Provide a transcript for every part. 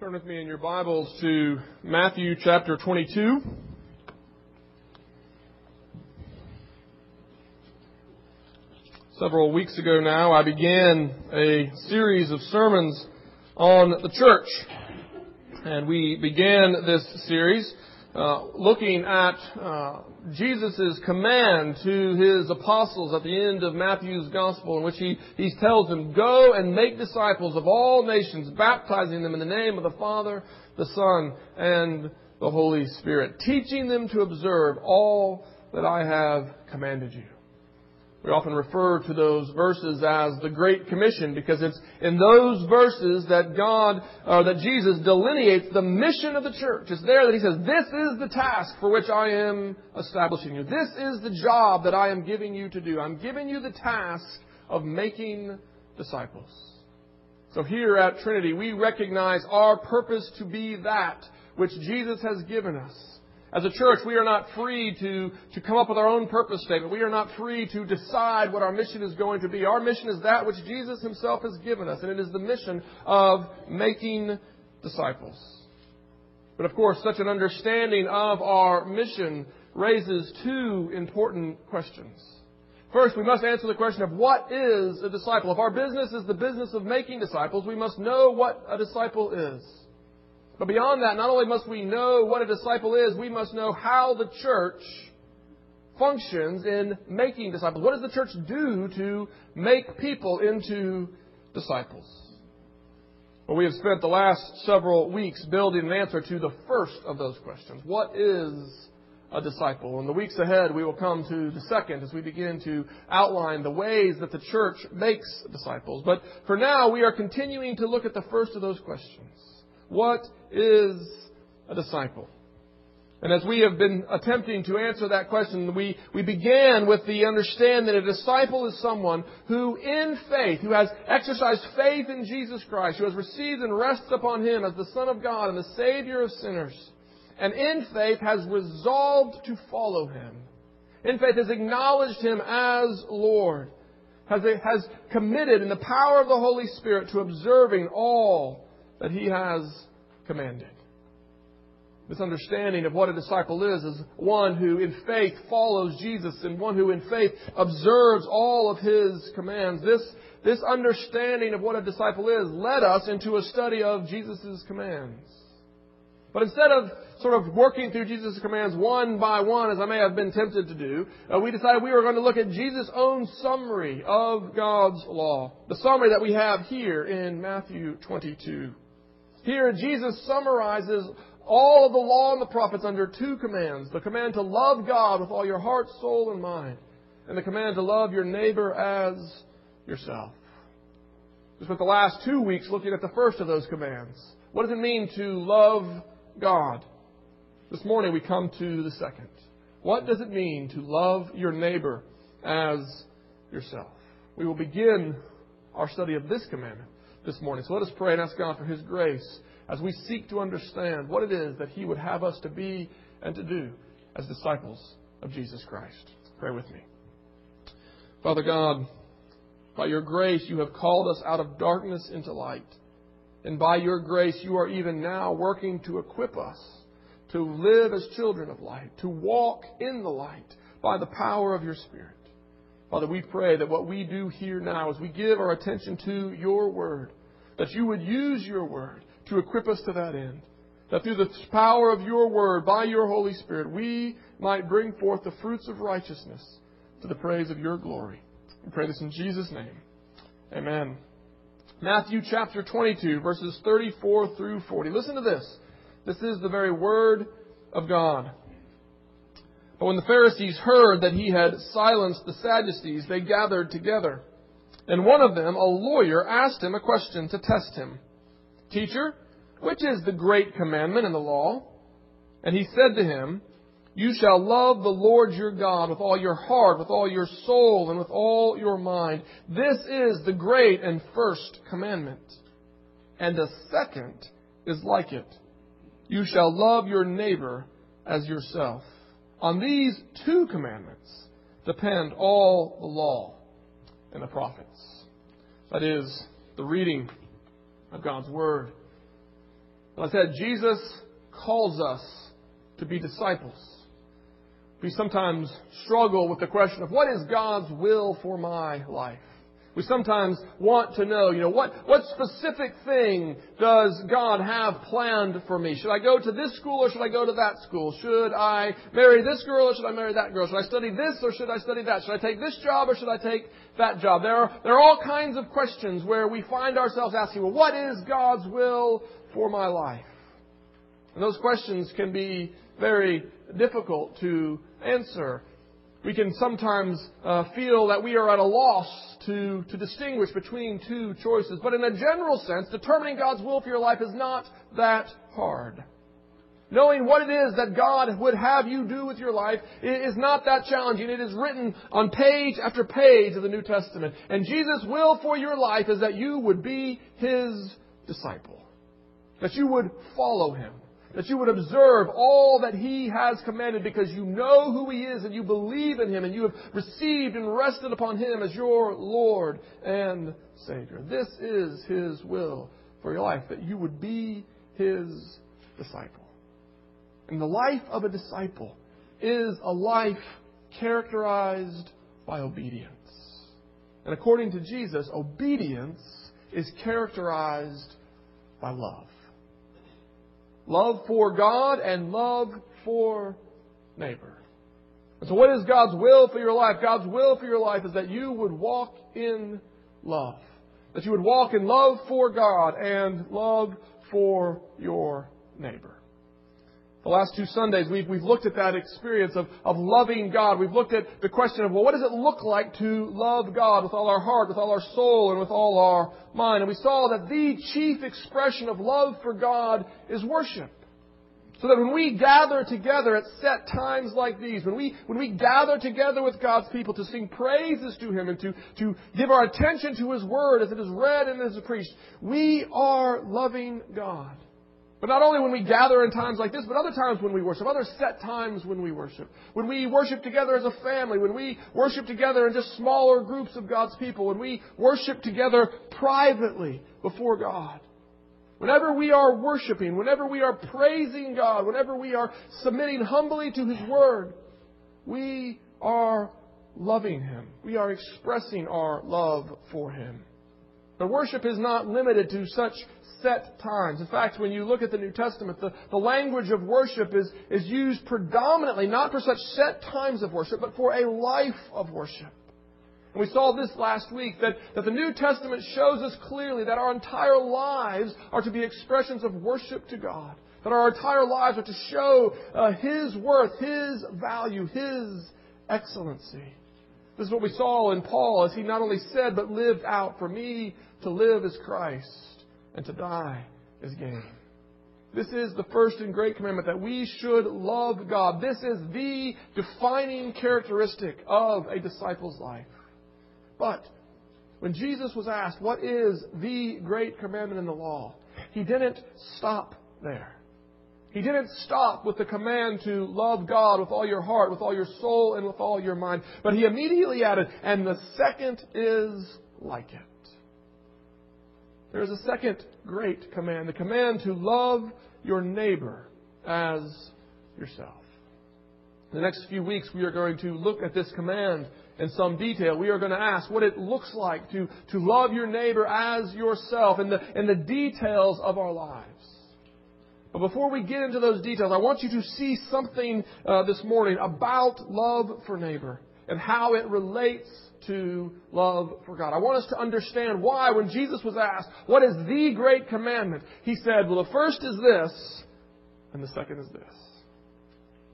Turn with me in your Bibles to Matthew chapter 22. Several weeks ago now, I began a series of sermons on the church. And we began this series uh, looking at uh, Jesus' command to his apostles at the end of Matthew's gospel, in which he, he tells them, Go and make disciples of all nations, baptizing them in the name of the Father, the Son, and the Holy Spirit, teaching them to observe all that I have commanded you. We often refer to those verses as the Great Commission because it's in those verses that God, or that Jesus delineates the mission of the church. It's there that He says, this is the task for which I am establishing you. This is the job that I am giving you to do. I'm giving you the task of making disciples. So here at Trinity, we recognize our purpose to be that which Jesus has given us. As a church, we are not free to, to come up with our own purpose statement. We are not free to decide what our mission is going to be. Our mission is that which Jesus himself has given us, and it is the mission of making disciples. But of course, such an understanding of our mission raises two important questions. First, we must answer the question of what is a disciple. If our business is the business of making disciples, we must know what a disciple is. But beyond that, not only must we know what a disciple is, we must know how the church functions in making disciples. What does the church do to make people into disciples? Well, we have spent the last several weeks building an answer to the first of those questions. What is a disciple? In the weeks ahead, we will come to the second as we begin to outline the ways that the church makes disciples. But for now, we are continuing to look at the first of those questions. What is a disciple? And as we have been attempting to answer that question, we, we began with the understanding that a disciple is someone who in faith, who has exercised faith in Jesus Christ, who has received and rests upon Him as the Son of God and the Savior of sinners, and in faith has resolved to follow Him. In faith has acknowledged Him as Lord, has, has committed in the power of the Holy Spirit to observing all that he has commanded. This understanding of what a disciple is is one who in faith follows Jesus and one who in faith observes all of his commands. This, this understanding of what a disciple is led us into a study of Jesus' commands. But instead of sort of working through Jesus' commands one by one, as I may have been tempted to do, uh, we decided we were going to look at Jesus' own summary of God's law. The summary that we have here in Matthew 22. Here, Jesus summarizes all of the law and the prophets under two commands the command to love God with all your heart, soul, and mind, and the command to love your neighbor as yourself. We spent the last two weeks looking at the first of those commands. What does it mean to love God? This morning we come to the second. What does it mean to love your neighbor as yourself? We will begin our study of this commandment this morning. So let us pray and ask God for His grace as we seek to understand what it is that He would have us to be and to do as disciples of Jesus Christ. Pray with me. Father God, by your grace you have called us out of darkness into light. And by your grace you are even now working to equip us to live as children of light, to walk in the light by the power of your Spirit. Father, we pray that what we do here now as we give our attention to your word, that you would use your word to equip us to that end. That through the power of your word, by your Holy Spirit, we might bring forth the fruits of righteousness to the praise of your glory. We pray this in Jesus' name. Amen. Matthew chapter 22, verses 34 through 40. Listen to this. This is the very word of God. But when the Pharisees heard that he had silenced the Sadducees, they gathered together. And one of them, a lawyer, asked him a question to test him Teacher, which is the great commandment in the law? And he said to him, You shall love the Lord your God with all your heart, with all your soul, and with all your mind. This is the great and first commandment. And the second is like it. You shall love your neighbor as yourself. On these two commandments depend all the law and the prophets. That is the reading of God's Word. And I said, Jesus calls us to be disciples. We sometimes struggle with the question of what is God's will for my life? We sometimes want to know, you know, what, what specific thing does God have planned for me? Should I go to this school or should I go to that school? Should I marry this girl or should I marry that girl? Should I study this or should I study that? Should I take this job or should I take that job? There are, there are all kinds of questions where we find ourselves asking, well, what is God's will for my life? And those questions can be very difficult to answer. We can sometimes uh, feel that we are at a loss to, to distinguish between two choices. But in a general sense, determining God's will for your life is not that hard. Knowing what it is that God would have you do with your life is not that challenging. It is written on page after page of the New Testament. And Jesus' will for your life is that you would be His disciple. That you would follow Him that you would observe all that He has commanded because you know who He is and you believe in Him and you have received and rested upon Him as your Lord and Savior. This is His will for your life, that you would be His disciple. And the life of a disciple is a life characterized by obedience. And according to Jesus, obedience is characterized by love love for God and love for neighbor. And so, what is God's will for your life? God's will for your life is that you would walk in love. That you would walk in love for God and love for your neighbor. The last two Sundays, we've, we've looked at that experience of, of loving God. We've looked at the question of, well, what does it look like to love God with all our heart, with all our soul, and with all our mind? And we saw that the chief expression of love for God is worship. So that when we gather together at set times like these, when we, when we gather together with God's people to sing praises to Him and to, to give our attention to His Word as it is read and as it is preached, we are loving God. But not only when we gather in times like this, but other times when we worship, other set times when we worship. When we worship together as a family, when we worship together in just smaller groups of God's people, when we worship together privately before God. Whenever we are worshiping, whenever we are praising God, whenever we are submitting humbly to His Word, we are loving Him. We are expressing our love for Him. But worship is not limited to such set times. In fact, when you look at the New Testament, the, the language of worship is, is used predominantly not for such set times of worship, but for a life of worship. And we saw this last week that, that the New Testament shows us clearly that our entire lives are to be expressions of worship to God. That our entire lives are to show uh, His worth, His value, His excellency. This is what we saw in Paul as he not only said but lived out, for me to live is Christ and to die is gain. This is the first and great commandment that we should love God. This is the defining characteristic of a disciple's life. But when Jesus was asked, What is the great commandment in the law? he didn't stop there. He didn't stop with the command to love God with all your heart, with all your soul, and with all your mind. But he immediately added, And the second is like it. There is a second great command the command to love your neighbor as yourself. In the next few weeks, we are going to look at this command in some detail. We are going to ask what it looks like to, to love your neighbor as yourself in the, in the details of our lives. But before we get into those details, I want you to see something uh, this morning about love for neighbor and how it relates to love for God. I want us to understand why, when Jesus was asked, What is the great commandment? He said, Well, the first is this, and the second is this.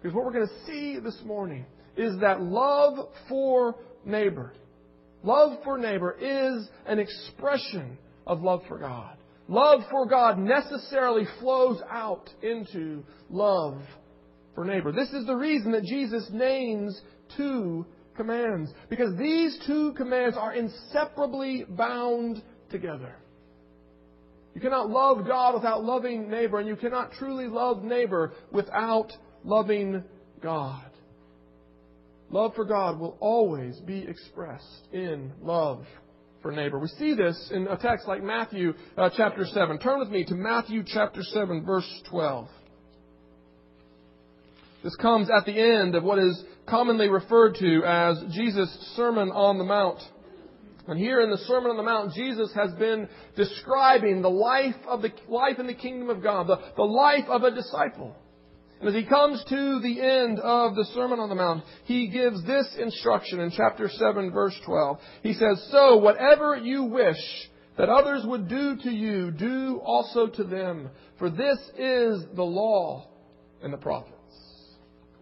Because what we're going to see this morning is that love for neighbor, love for neighbor is an expression of love for God. Love for God necessarily flows out into love for neighbor. This is the reason that Jesus names two commands. Because these two commands are inseparably bound together. You cannot love God without loving neighbor, and you cannot truly love neighbor without loving God. Love for God will always be expressed in love for neighbor. We see this in a text like Matthew uh, chapter 7. Turn with me to Matthew chapter 7, verse 12. This comes at the end of what is commonly referred to as Jesus' Sermon on the Mount. And here in the Sermon on the Mount, Jesus has been describing the life of the life in the kingdom of God, the, the life of a disciple. And as he comes to the end of the Sermon on the Mount, he gives this instruction in chapter 7, verse 12. He says, So whatever you wish that others would do to you, do also to them, for this is the law and the prophets.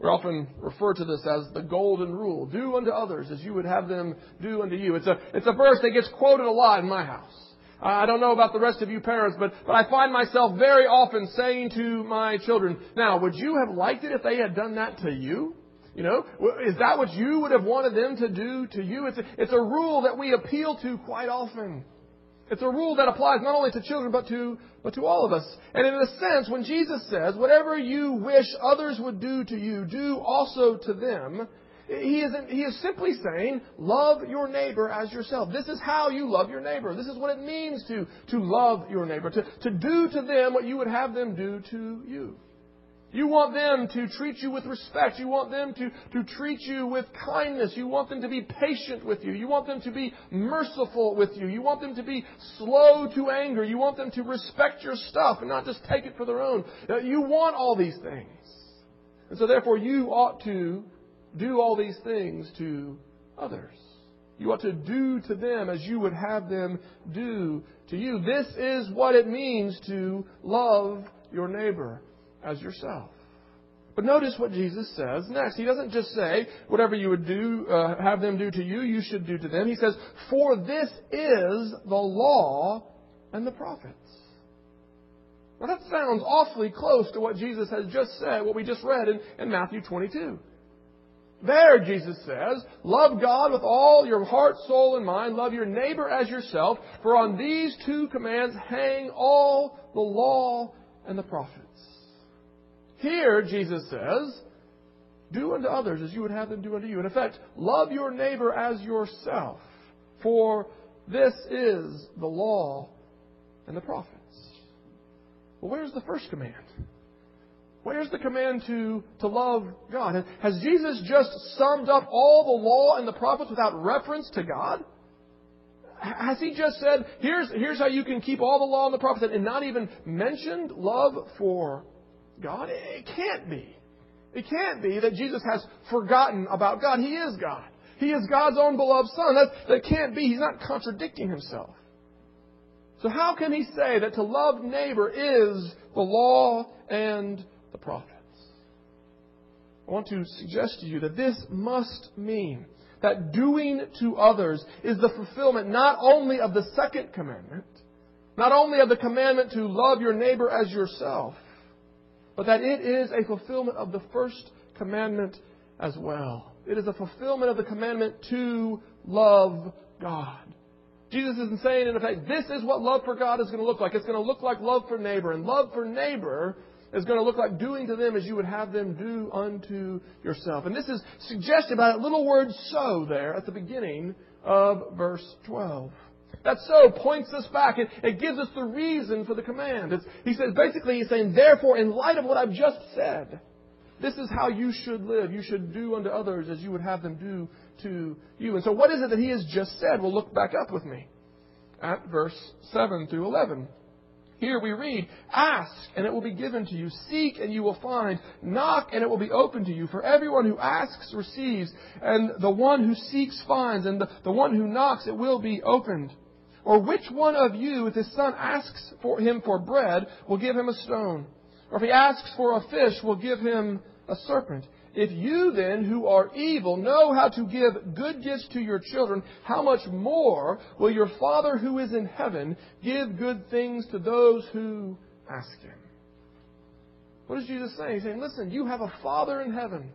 We often refer to this as the golden rule. Do unto others as you would have them do unto you. It's a, it's a verse that gets quoted a lot in my house. I don't know about the rest of you parents, but, but I find myself very often saying to my children, now, would you have liked it if they had done that to you? You know, is that what you would have wanted them to do to you? It's a, it's a rule that we appeal to quite often. It's a rule that applies not only to children, but to, but to all of us. And in a sense, when Jesus says, whatever you wish others would do to you, do also to them, he is, he is simply saying, love your neighbor as yourself. This is how you love your neighbor. This is what it means to, to love your neighbor, to, to do to them what you would have them do to you. You want them to treat you with respect. You want them to, to treat you with kindness. You want them to be patient with you. You want them to be merciful with you. You want them to be slow to anger. You want them to respect your stuff and not just take it for their own. Uh, you want all these things. And so therefore you ought to do all these things to others. You ought to do to them as you would have them do to you. This is what it means to love your neighbor as yourself. But notice what Jesus says next. He doesn't just say, whatever you would do, uh, have them do to you, you should do to them. He says, for this is the law and the prophets. Now that sounds awfully close to what Jesus has just said, what we just read in, in Matthew 22. There, Jesus says, love God with all your heart, soul, and mind. Love your neighbor as yourself. For on these two commands hang all the law and the prophets. Here, Jesus says, do unto others as you would have them do unto you. In effect, love your neighbor as yourself. For this is the law and the prophets. Well, where's the first command? Where's the command to, to love God? Has Jesus just summed up all the law and the prophets without reference to God? Has he just said, here's, here's how you can keep all the law and the prophets and not even mentioned love for God? It can't be. It can't be that Jesus has forgotten about God. He is God. He is God's own beloved Son. That, that can't be. He's not contradicting himself. So how can he say that to love neighbor is the law and the prophets. I want to suggest to you that this must mean that doing to others is the fulfillment not only of the second commandment, not only of the commandment to love your neighbor as yourself, but that it is a fulfillment of the first commandment as well. It is a fulfillment of the commandment to love God. Jesus isn't saying, in effect, this is what love for God is going to look like. It's going to look like love for neighbor. And love for neighbor is going to look like doing to them as you would have them do unto yourself. And this is suggested by that little word so there at the beginning of verse 12. That so points us back. It, it gives us the reason for the command. It's, he says, basically, he's saying, therefore, in light of what I've just said, this is how you should live. You should do unto others as you would have them do to you. And so, what is it that he has just said? Well, look back up with me at verse 7 through 11. Here we read, Ask, and it will be given to you. Seek, and you will find. Knock, and it will be opened to you. For everyone who asks receives, and the one who seeks finds, and the, the one who knocks, it will be opened. Or which one of you, if his son asks for him for bread, will give him a stone? Or if he asks for a fish, will give him a serpent? If you then, who are evil, know how to give good gifts to your children, how much more will your Father who is in heaven give good things to those who ask him? What is Jesus saying? He's saying, listen, you have a Father in heaven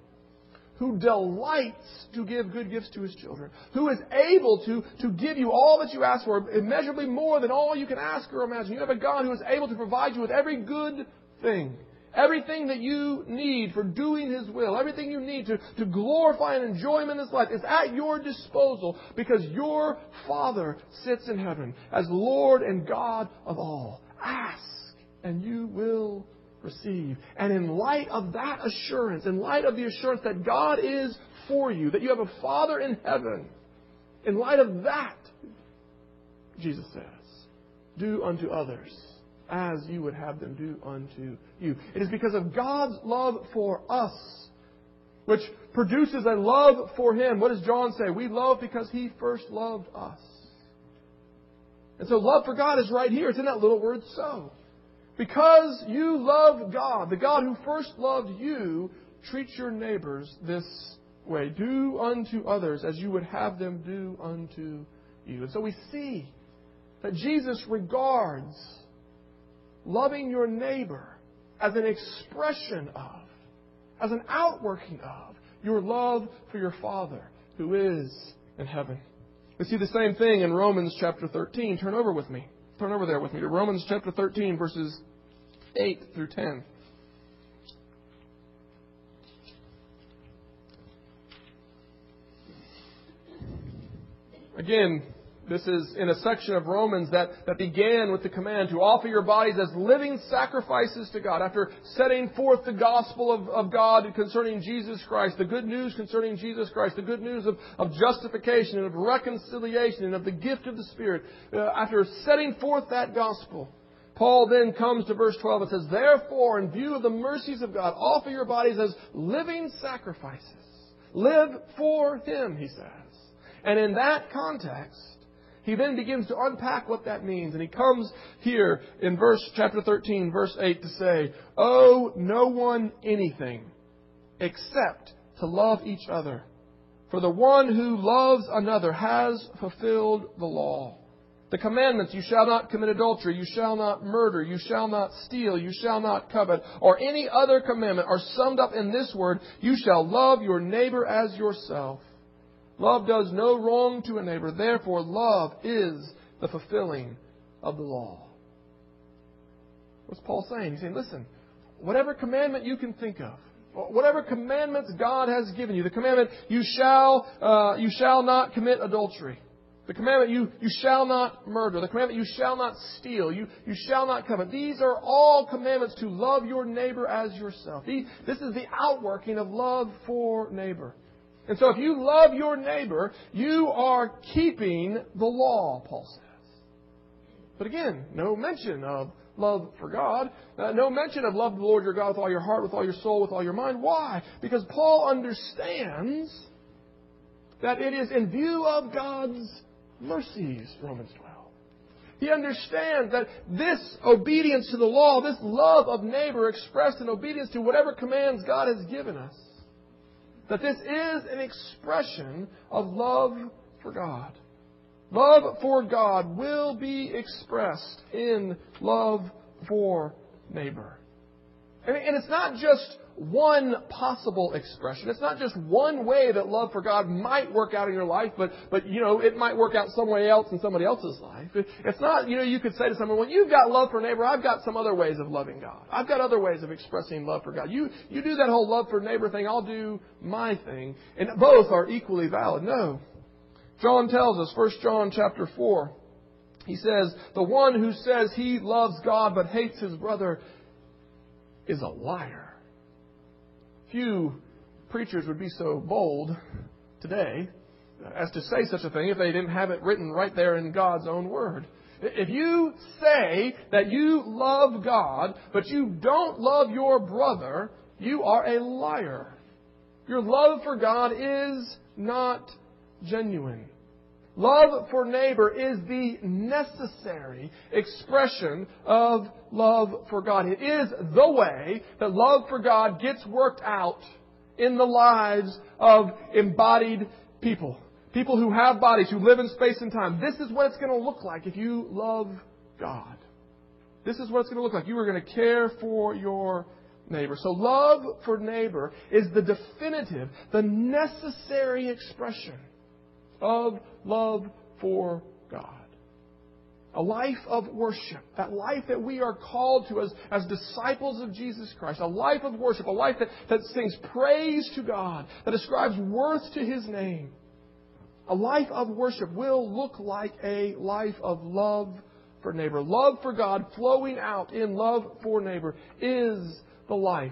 who delights to give good gifts to his children, who is able to, to give you all that you ask for, immeasurably more than all you can ask or imagine. You have a God who is able to provide you with every good thing Everything that you need for doing His will, everything you need to, to glorify and enjoy Him in this life is at your disposal because your Father sits in heaven as Lord and God of all. Ask and you will receive. And in light of that assurance, in light of the assurance that God is for you, that you have a Father in heaven, in light of that, Jesus says, do unto others as you would have them do unto you. It is because of God's love for us, which produces a love for Him. What does John say? We love because He first loved us. And so love for God is right here. It's in that little word so. Because you love God, the God who first loved you, treat your neighbors this way. Do unto others as you would have them do unto you. And so we see that Jesus regards loving your neighbor as an expression of, as an outworking of, your love for your Father who is in heaven. We see the same thing in Romans chapter 13. Turn over with me. Turn over there with me to Romans chapter 13, verses 8 through 10. Again, this is in a section of Romans that, that began with the command to offer your bodies as living sacrifices to God. After setting forth the gospel of, of God concerning Jesus Christ, the good news concerning Jesus Christ, the good news of, of justification and of reconciliation and of the gift of the Spirit, uh, after setting forth that gospel, Paul then comes to verse 12 and says, Therefore, in view of the mercies of God, offer your bodies as living sacrifices. Live for Him, he says. And in that context, he then begins to unpack what that means. And he comes here in verse chapter 13, verse 8 to say, Owe no one anything except to love each other. For the one who loves another has fulfilled the law. The commandments, you shall not commit adultery, you shall not murder, you shall not steal, you shall not covet, or any other commandment are summed up in this word, you shall love your neighbor as yourself. Love does no wrong to a neighbor. Therefore, love is the fulfilling of the law. What's Paul saying? He's saying, listen, whatever commandment you can think of, whatever commandments God has given you, the commandment you shall uh, you shall not commit adultery, the commandment you you shall not murder, the commandment you shall not steal, you you shall not covet. These are all commandments to love your neighbor as yourself. This is the outworking of love for neighbor. And so if you love your neighbor, you are keeping the law, Paul says. But again, no mention of love for God. Uh, no mention of love the Lord your God with all your heart, with all your soul, with all your mind. Why? Because Paul understands that it is in view of God's mercies, Romans 12. He understands that this obedience to the law, this love of neighbor expressed in obedience to whatever commands God has given us, that this is an expression of love for God. Love for God will be expressed in love for neighbor. And it's not just one possible expression. It's not just one way that love for God might work out in your life, but, but, you know, it might work out some way else in somebody else's life. It's not, you know, you could say to someone, well, you've got love for neighbor, I've got some other ways of loving God. I've got other ways of expressing love for God. You, you do that whole love for neighbor thing, I'll do my thing. And both are equally valid. No. John tells us, 1 John chapter 4, he says, the one who says he loves God but hates his brother is a liar. Few preachers would be so bold today as to say such a thing if they didn't have it written right there in God's own Word. If you say that you love God, but you don't love your brother, you are a liar. Your love for God is not genuine. Love for neighbor is the necessary expression of love for God. It is the way that love for God gets worked out in the lives of embodied people. People who have bodies, who live in space and time. This is what it's going to look like if you love God. This is what it's going to look like. You are going to care for your neighbor. So love for neighbor is the definitive, the necessary expression of love for God. a life of worship, that life that we are called to as, as disciples of Jesus Christ, a life of worship, a life that, that sings praise to God, that ascribes worth to His name. A life of worship will look like a life of love for neighbor. Love for God flowing out in love for neighbor is the life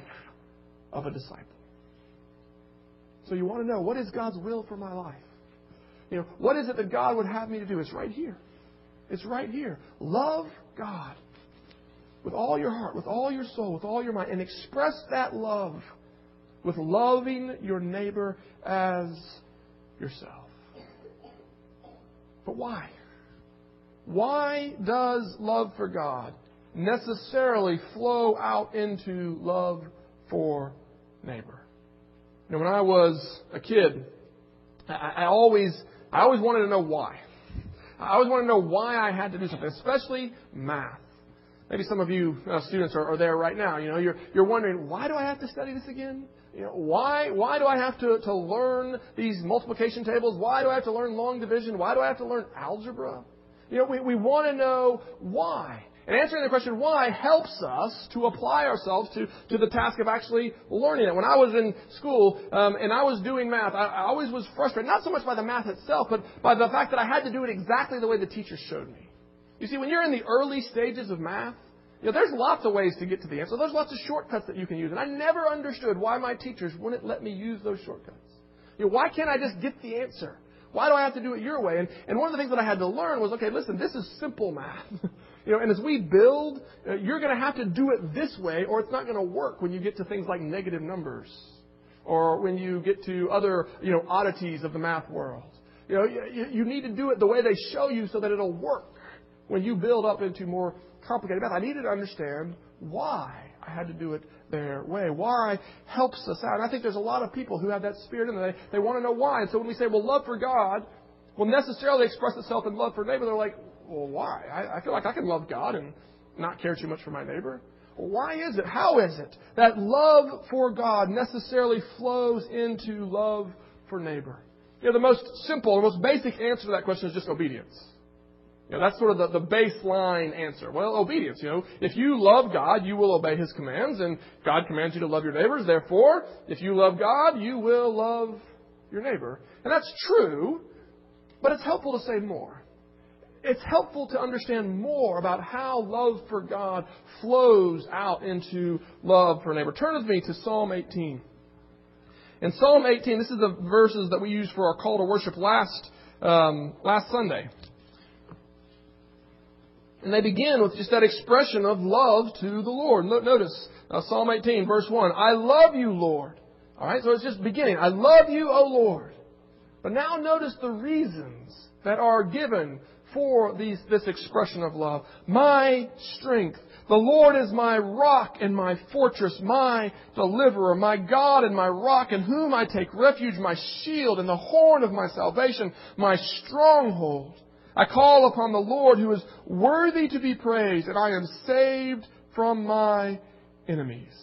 of a disciple. So you want to know what is God's will for my life? You know, what is it that God would have me to do? It's right here. It's right here. Love God with all your heart, with all your soul, with all your mind, and express that love with loving your neighbor as yourself. But why? Why does love for God necessarily flow out into love for neighbor? You know, when I was a kid, I, I always I always wanted to know why. I always want to know why I had to do something, especially math. Maybe some of you uh, students are, are there right now. You know, you're, you're wondering, why do I have to study this again? You know, why, why do I have to, to learn these multiplication tables? Why do I have to learn long division? Why do I have to learn algebra? You know, we, we want to know why. And answering the question why helps us to apply ourselves to, to the task of actually learning it. When I was in school um, and I was doing math, I, I always was frustrated, not so much by the math itself, but by the fact that I had to do it exactly the way the teacher showed me. You see, when you're in the early stages of math, you know, there's lots of ways to get to the answer. There's lots of shortcuts that you can use. And I never understood why my teachers wouldn't let me use those shortcuts. You know, why can't I just get the answer? Why do I have to do it your way? And, and one of the things that I had to learn was, okay, listen, this is simple math. You know, and as we build, uh, you're going to have to do it this way, or it's not going to work when you get to things like negative numbers, or when you get to other, you know, oddities of the math world. You know, you, you need to do it the way they show you so that it'll work when you build up into more complicated math. I needed to understand why I had to do it their way. Why helps us out. And I think there's a lot of people who have that spirit in them. They, they want to know why. And so when we say, well, love for God will necessarily express itself in love for neighbor, they're like, well, why? I, I feel like I can love God and not care too much for my neighbor. Well, why is it? How is it that love for God necessarily flows into love for neighbor? You know, the most simple, the most basic answer to that question is just obedience. You know, that's sort of the, the baseline answer. Well, obedience. You know, if you love God, you will obey His commands, and God commands you to love your neighbors. Therefore, if you love God, you will love your neighbor. And that's true, but it's helpful to say more it's helpful to understand more about how love for God flows out into love for neighbor. Turn with me to Psalm 18. In Psalm 18, this is the verses that we used for our call to worship last um, last Sunday. And they begin with just that expression of love to the Lord. Notice uh, Psalm 18, verse 1. I love you, Lord. All right, so it's just beginning. I love you, O Lord. But now notice the reasons that are given for these, this expression of love. My strength. The Lord is my rock and my fortress, my deliverer, my God and my rock in whom I take refuge, my shield and the horn of my salvation, my stronghold. I call upon the Lord who is worthy to be praised, and I am saved from my enemies.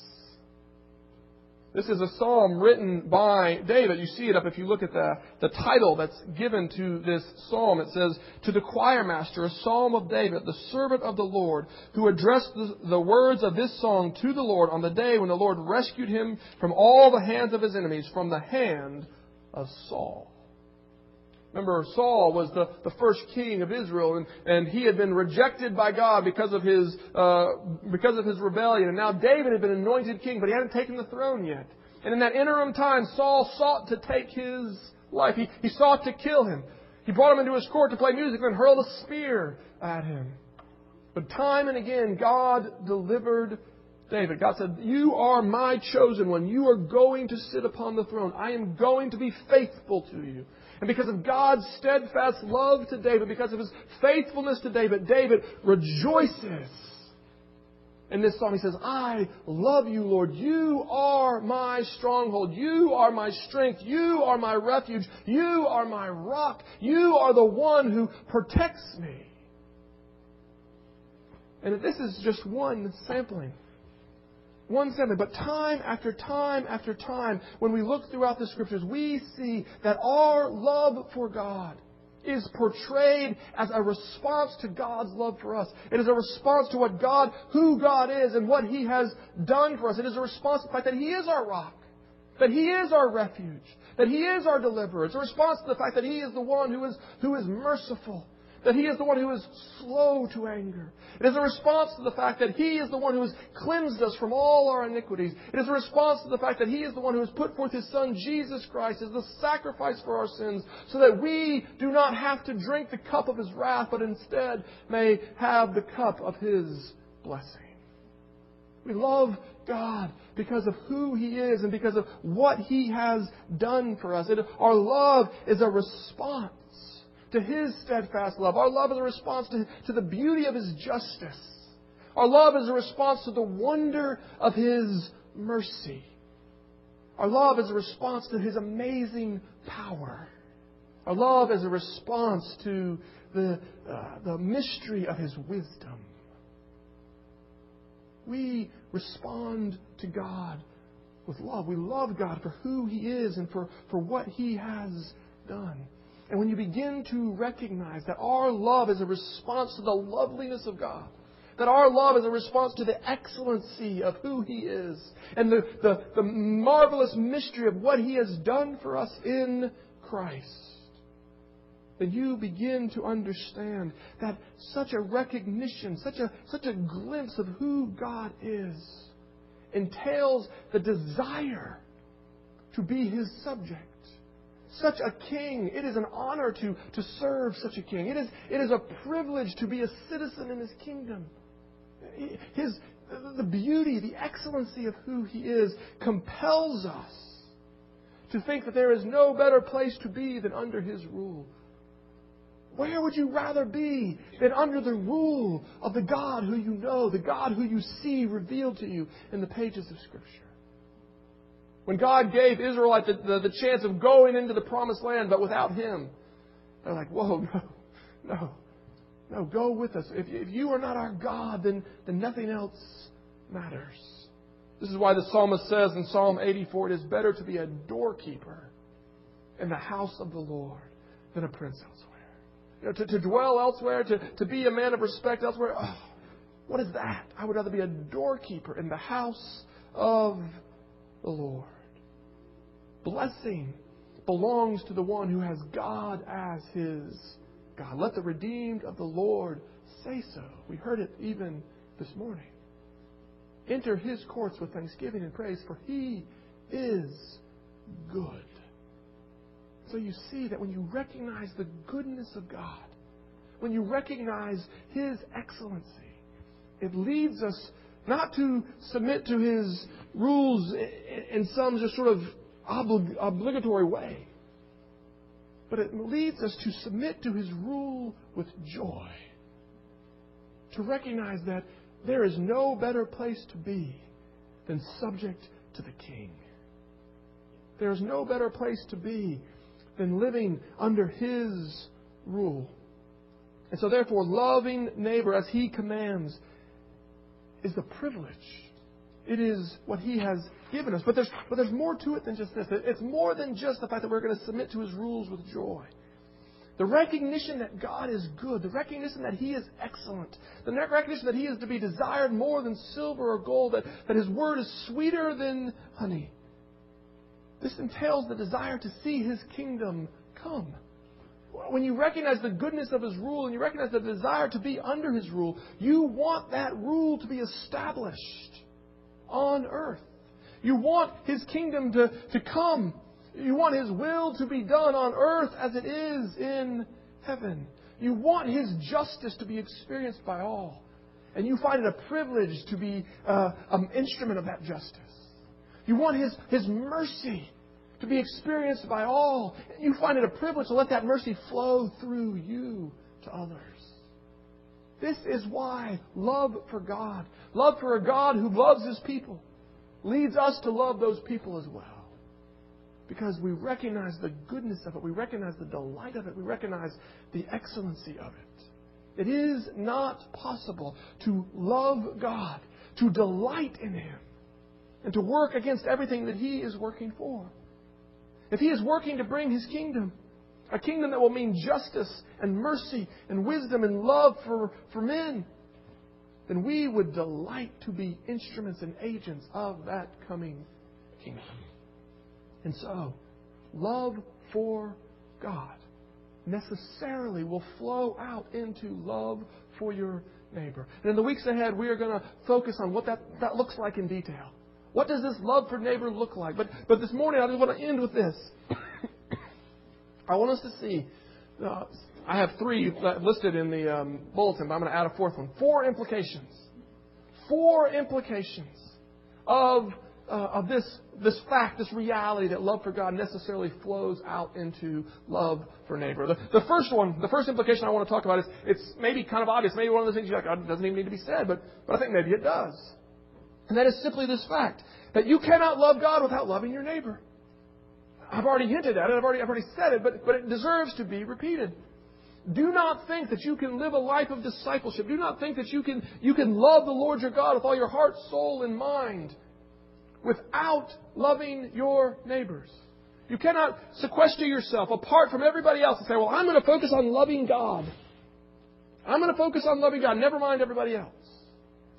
This is a psalm written by David. You see it up if you look at the, the title that's given to this psalm. It says, To the choir master, a psalm of David, the servant of the Lord, who addressed the, the words of this song to the Lord on the day when the Lord rescued him from all the hands of his enemies, from the hand of Saul. Remember, Saul was the, the first king of Israel, and, and he had been rejected by God because of, his, uh, because of his rebellion. And now David had been anointed king, but he hadn't taken the throne yet. And in that interim time, Saul sought to take his life. He, he sought to kill him. He brought him into his court to play music and hurled a spear at him. But time and again, God delivered David. God said, You are my chosen one. You are going to sit upon the throne. I am going to be faithful to you. And because of God's steadfast love to David, because of his faithfulness to David, David rejoices. In this psalm, he says, I love you, Lord. You are my stronghold. You are my strength. You are my refuge. You are my rock. You are the one who protects me. And this is just one sampling one seven. But time after time after time, when we look throughout the scriptures, we see that our love for God is portrayed as a response to God's love for us. It is a response to what God, who God is and what He has done for us. It is a response to the fact that He is our rock, that He is our refuge, that He is our deliverer. It's a response to the fact that He is the one who is, who is merciful, that He is the one who is slow to anger. It is a response to the fact that He is the one who has cleansed us from all our iniquities. It is a response to the fact that He is the one who has put forth His Son, Jesus Christ, as the sacrifice for our sins, so that we do not have to drink the cup of His wrath, but instead may have the cup of His blessing. We love God because of who He is and because of what He has done for us. Our love is a response to His steadfast love. Our love is a response to, to the beauty of His justice. Our love is a response to the wonder of His mercy. Our love is a response to His amazing power. Our love is a response to the, uh, the mystery of His wisdom. We respond to God with love. We love God for who He is and for, for what He has done. And when you begin to recognize that our love is a response to the loveliness of God, that our love is a response to the excellency of who He is, and the, the, the marvelous mystery of what He has done for us in Christ, then you begin to understand that such a recognition, such a, such a glimpse of who God is, entails the desire to be His subject such a king. It is an honor to, to serve such a king. It is, it is a privilege to be a citizen in his kingdom. His, the beauty, the excellency of who he is compels us to think that there is no better place to be than under his rule. Where would you rather be than under the rule of the God who you know, the God who you see revealed to you in the pages of Scripture? When God gave Israelite the, the, the, chance of going into the promised land, but without Him, they're like, whoa, no, no, no, go with us. If, if you are not our God, then, then nothing else matters. This is why the psalmist says in Psalm 84 it is better to be a doorkeeper in the house of the Lord than a prince elsewhere. You know, to, to dwell elsewhere, to, to be a man of respect elsewhere, oh, what is that? I would rather be a doorkeeper in the house of the Lord. Blessing belongs to the one who has God as his God. Let the redeemed of the Lord say so. We heard it even this morning. Enter his courts with thanksgiving and praise, for he is good. So you see that when you recognize the goodness of God, when you recognize his excellency, it leads us not to submit to his rules in some just sort of oblig- obligatory way. But it leads us to submit to his rule with joy. To recognize that there is no better place to be than subject to the king. There is no better place to be than living under his rule. And so, therefore, loving neighbor as he commands is the privilege. It is what He has given us. But there's, but there's more to it than just this. It's more than just the fact that we're going to submit to His rules with joy. The recognition that God is good, the recognition that He is excellent, the recognition that He is to be desired more than silver or gold, that, that His word is sweeter than honey. This entails the desire to see His kingdom come when you recognize the goodness of His rule and you recognize the desire to be under His rule, you want that rule to be established on earth. You want His kingdom to, to come. You want His will to be done on earth as it is in heaven. You want His justice to be experienced by all. And you find it a privilege to be uh, an instrument of that justice. You want His, His mercy to be experienced by all. You find it a privilege to let that mercy flow through you to others. This is why love for God, love for a God who loves His people, leads us to love those people as well. Because we recognize the goodness of it, we recognize the delight of it, we recognize the excellency of it. It is not possible to love God, to delight in Him, and to work against everything that He is working for if He is working to bring His kingdom, a kingdom that will mean justice and mercy and wisdom and love for, for men, then we would delight to be instruments and agents of that coming kingdom. And so, love for God necessarily will flow out into love for your neighbor. And in the weeks ahead, we are going to focus on what that, that looks like in detail. What does this love for neighbor look like? But, but this morning, I just want to end with this. I want us to see. Uh, I have three listed in the um, bulletin, but I'm going to add a fourth one. Four implications. Four implications of uh, of this, this fact, this reality that love for God necessarily flows out into love for neighbor. The, the first one, the first implication I want to talk about is it's maybe kind of obvious. Maybe one of those things you're like, oh, it doesn't even need to be said, but, but I think maybe it does. And that is simply this fact that you cannot love God without loving your neighbor. I've already hinted at it, I've already, I've already said it, but, but it deserves to be repeated. Do not think that you can live a life of discipleship. Do not think that you can, you can love the Lord your God with all your heart, soul, and mind without loving your neighbors. You cannot sequester yourself apart from everybody else and say, well, I'm going to focus on loving God. I'm going to focus on loving God. Never mind everybody else.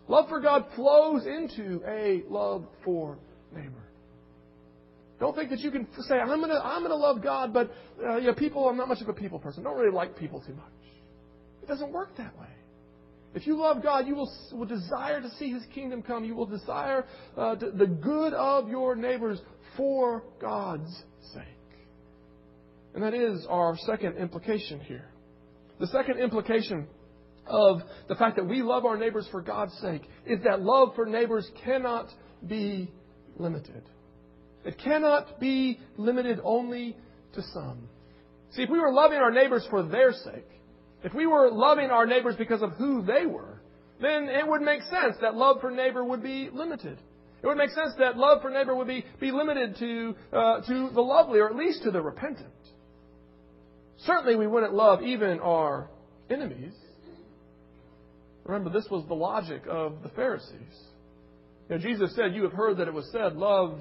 Love for God flows into a love for neighbor. Don't think that you can say, I'm going to, I'm to love God, but uh, you know, people, I'm not much of a people person. I Don't really like people too much. It doesn't work that way. If you love God, you will, will desire to see His kingdom come. You will desire uh, to, the good of your neighbors for God's sake. And that is our second implication here. The second implication of the fact that we love our neighbors for God's sake is that love for neighbors cannot be limited. It cannot be limited only to some. See, if we were loving our neighbors for their sake, if we were loving our neighbors because of who they were, then it would make sense that love for neighbor would be limited. It would make sense that love for neighbor would be, be limited to, uh, to the lovely, or at least to the repentant. Certainly, we wouldn't love even our enemies. Remember, this was the logic of the Pharisees. You know, Jesus said, You have heard that it was said, Love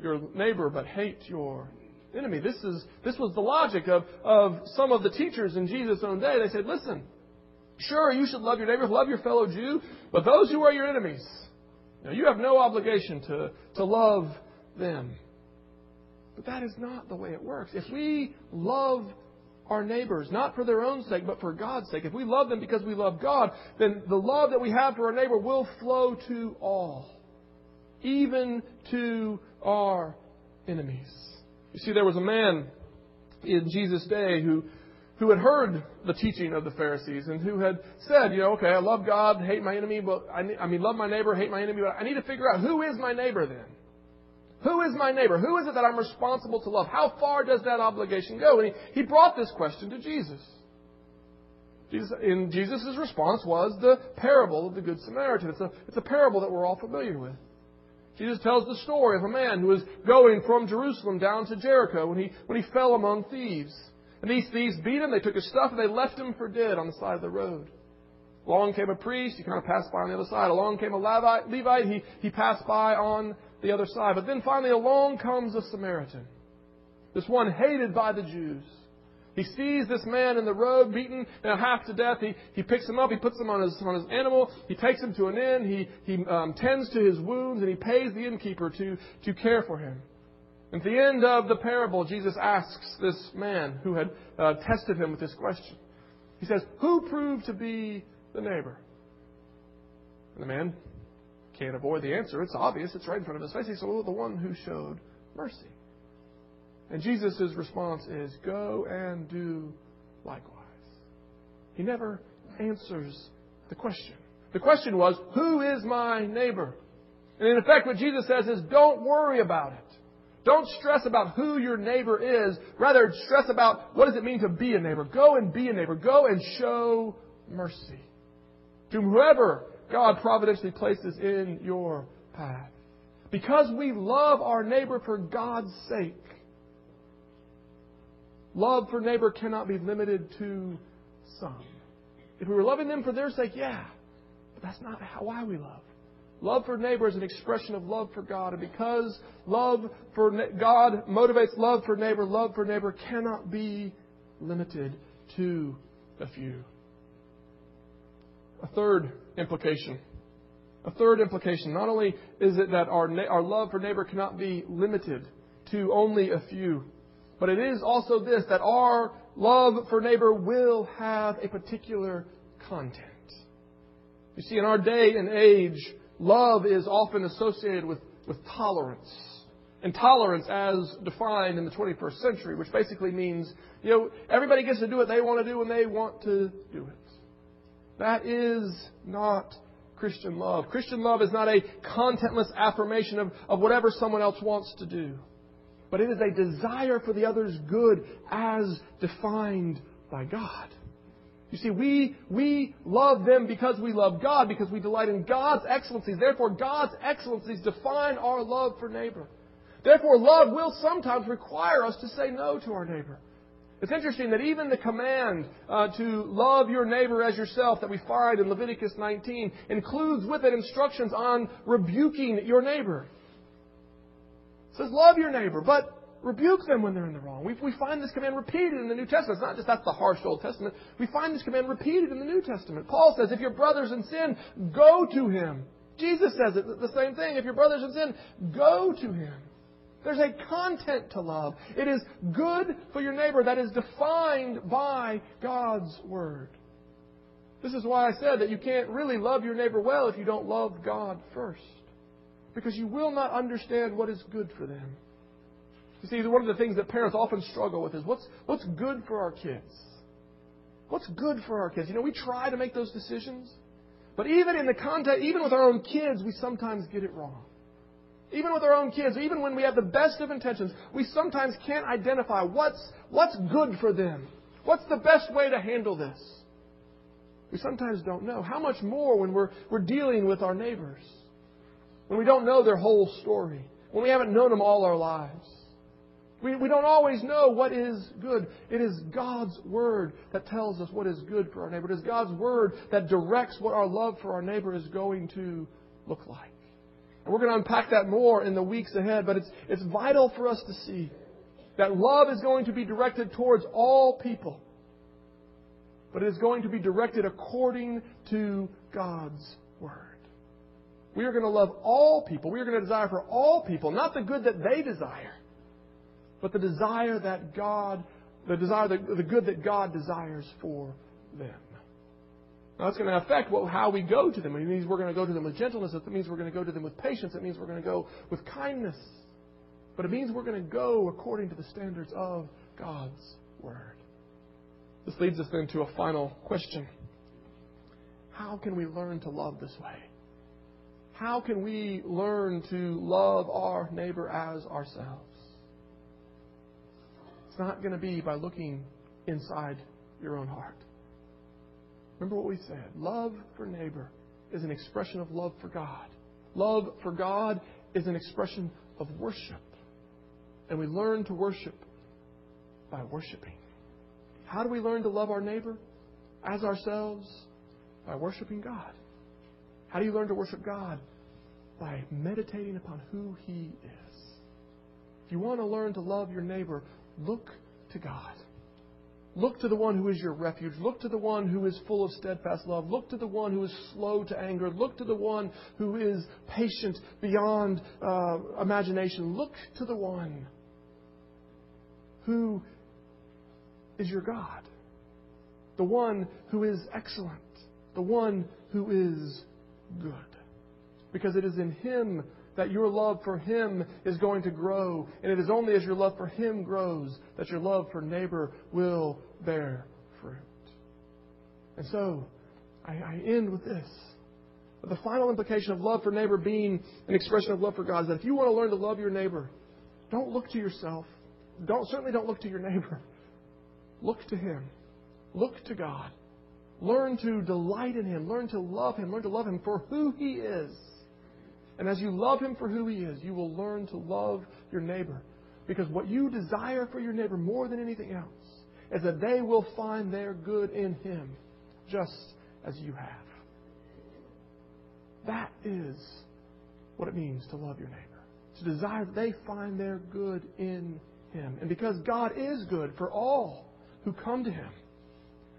your neighbor, but hate your enemy. This, is, this was the logic of, of some of the teachers in Jesus' own day. They said, listen, sure, you should love your neighbor, love your fellow Jew, but those who are your enemies, you, know, you have no obligation to, to love them. But that is not the way it works. If we love our neighbors, not for their own sake, but for God's sake, if we love them because we love God, then the love that we have for our neighbor will flow to all, even to our enemies. You see, there was a man in Jesus' day who, who had heard the teaching of the Pharisees and who had said, you know, okay, I love God, hate my enemy, but I, I mean, love my neighbor, hate my enemy, but I need to figure out who is my neighbor then? Who is my neighbor? Who is it that I'm responsible to love? How far does that obligation go? And he, he brought this question to Jesus. Jesus. And Jesus' response was the parable of the Good Samaritan. It's a, it's a parable that we're all familiar with. Jesus tells the story of a man who was going from Jerusalem down to Jericho when he, when he fell among thieves. And these thieves beat him, they took his stuff, and they left him for dead on the side of the road. Along came a priest, he kind of passed by on the other side. Along came a Levite, he, he passed by on the other side. But then finally along comes a Samaritan. This one hated by the Jews. He sees this man in the road, beaten you half to death. He, he picks him up, he puts him on his, on his animal, he takes him to an inn, he, he um, tends to his wounds, and he pays the innkeeper to, to care for him. At the end of the parable, Jesus asks this man who had uh, tested him with this question. He says, Who proved to be the neighbor? And the man can't avoid the answer. It's obvious. It's right in front of his face. He said, Well, the one who showed mercy. And Jesus' response is, Go and do likewise. He never answers the question. The question was, Who is my neighbor? And in effect, what Jesus says is, Don't worry about it. Don't stress about who your neighbor is. Rather, stress about what does it mean to be a neighbor. Go and be a neighbor. Go and show mercy to whoever God providentially places in your path. Because we love our neighbor for God's sake, Love for neighbor cannot be limited to some. If we were loving them for their sake, yeah. But that's not how, why we love. Love for neighbor is an expression of love for God. And because love for God motivates love for neighbor, love for neighbor cannot be limited to a few. A third implication. A third implication. Not only is it that our, our love for neighbor cannot be limited to only a few, but it is also this that our love for neighbor will have a particular content. You see, in our day and age, love is often associated with, with tolerance. And tolerance as defined in the 21st century, which basically means, you know, everybody gets to do what they want to do when they want to do it. That is not Christian love. Christian love is not a contentless affirmation of, of whatever someone else wants to do, but it is a desire for the other's good as defined by God. You see, we, we love them because we love God, because we delight in God's excellencies. Therefore, God's excellencies define our love for neighbor. Therefore, love will sometimes require us to say no to our neighbor. It's interesting that even the command uh, to love your neighbor as yourself that we find in Leviticus 19 includes with it instructions on rebuking your neighbor. It says, love your neighbor, but rebuke them when they're in the wrong. We, we find this command repeated in the New Testament. It's not just that's the harsh Old Testament. We find this command repeated in the New Testament. Paul says, if your brother's in sin, go to him. Jesus says it, the same thing. If your brother's in sin, go to him. There's a content to love. It is good for your neighbor that is defined by God's Word. This is why I said that you can't really love your neighbor well if you don't love God first. Because you will not understand what is good for them. You see, one of the things that parents often struggle with is what's, what's good for our kids? What's good for our kids? You know, we try to make those decisions, but even in the context, even with our own kids, we sometimes get it wrong. Even with our own kids, even when we have the best of intentions, we sometimes can't identify what's, what's good for them. What's the best way to handle this? We sometimes don't know. How much more when we're, we're dealing with our neighbors? When we don't know their whole story? When we haven't known them all our lives? We, we don't always know what is good. It is God's Word that tells us what is good for our neighbor. It is God's Word that directs what our love for our neighbor is going to look like. We're going to unpack that more in the weeks ahead, but it's, it's vital for us to see that love is going to be directed towards all people, but it is going to be directed according to God's Word. We are going to love all people. We are going to desire for all people, not the good that they desire, but the desire that God, the desire, the, the good that God desires for them. Now, that's going to affect what, how we go to them. It means we're going to go to them with gentleness. It means we're going to go to them with patience. It means we're going to go with kindness. But it means we're going to go according to the standards of God's Word. This leads us then to a final question. How can we learn to love this way? How can we learn to love our neighbor as ourselves? It's not going to be by looking inside your own heart. Remember what we said. Love for neighbor is an expression of love for God. Love for God is an expression of worship. And we learn to worship by worshiping. How do we learn to love our neighbor as ourselves? By worshiping God. How do you learn to worship God? By meditating upon who He is. If you want to learn to love your neighbor, look to God. Look to the one who is your refuge. Look to the one who is full of steadfast love. Look to the one who is slow to anger. Look to the one who is patient beyond uh, imagination. Look to the one who is your God. The one who is excellent. The one who is good. Because it is in Him that your love for Him is going to grow. And it is only as your love for Him grows that your love for neighbor will bear fruit. And so, I, I end with this. The final implication of love for neighbor being an expression of love for God is that if you want to learn to love your neighbor, don't look to yourself. Don't, certainly don't look to your neighbor. Look to Him. Look to God. Learn to delight in Him. Learn to love Him. Learn to love Him for who He is and as you love him for who he is, you will learn to love your neighbor. Because what you desire for your neighbor more than anything else is that they will find their good in him, just as you have. That is what it means to love your neighbor, to desire that they find their good in Him. And because God is good for all who come to Him,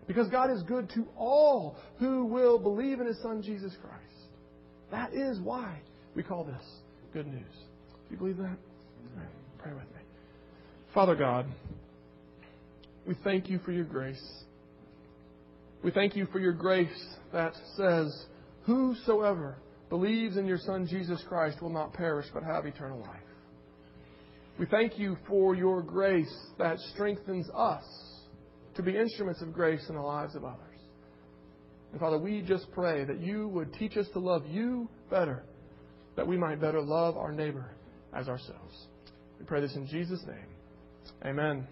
because God is good to all who will believe in His Son, Jesus Christ. That is why we call this good news. Do you believe that? Right, pray with me. Father God, we thank you for your grace. We thank you for your grace that says, Whosoever believes in your Son Jesus Christ will not perish but have eternal life. We thank you for your grace that strengthens us to be instruments of grace in the lives of others. And Father, we just pray that you would teach us to love you better, that we might better love our neighbor as ourselves. We pray this in Jesus' name. Amen.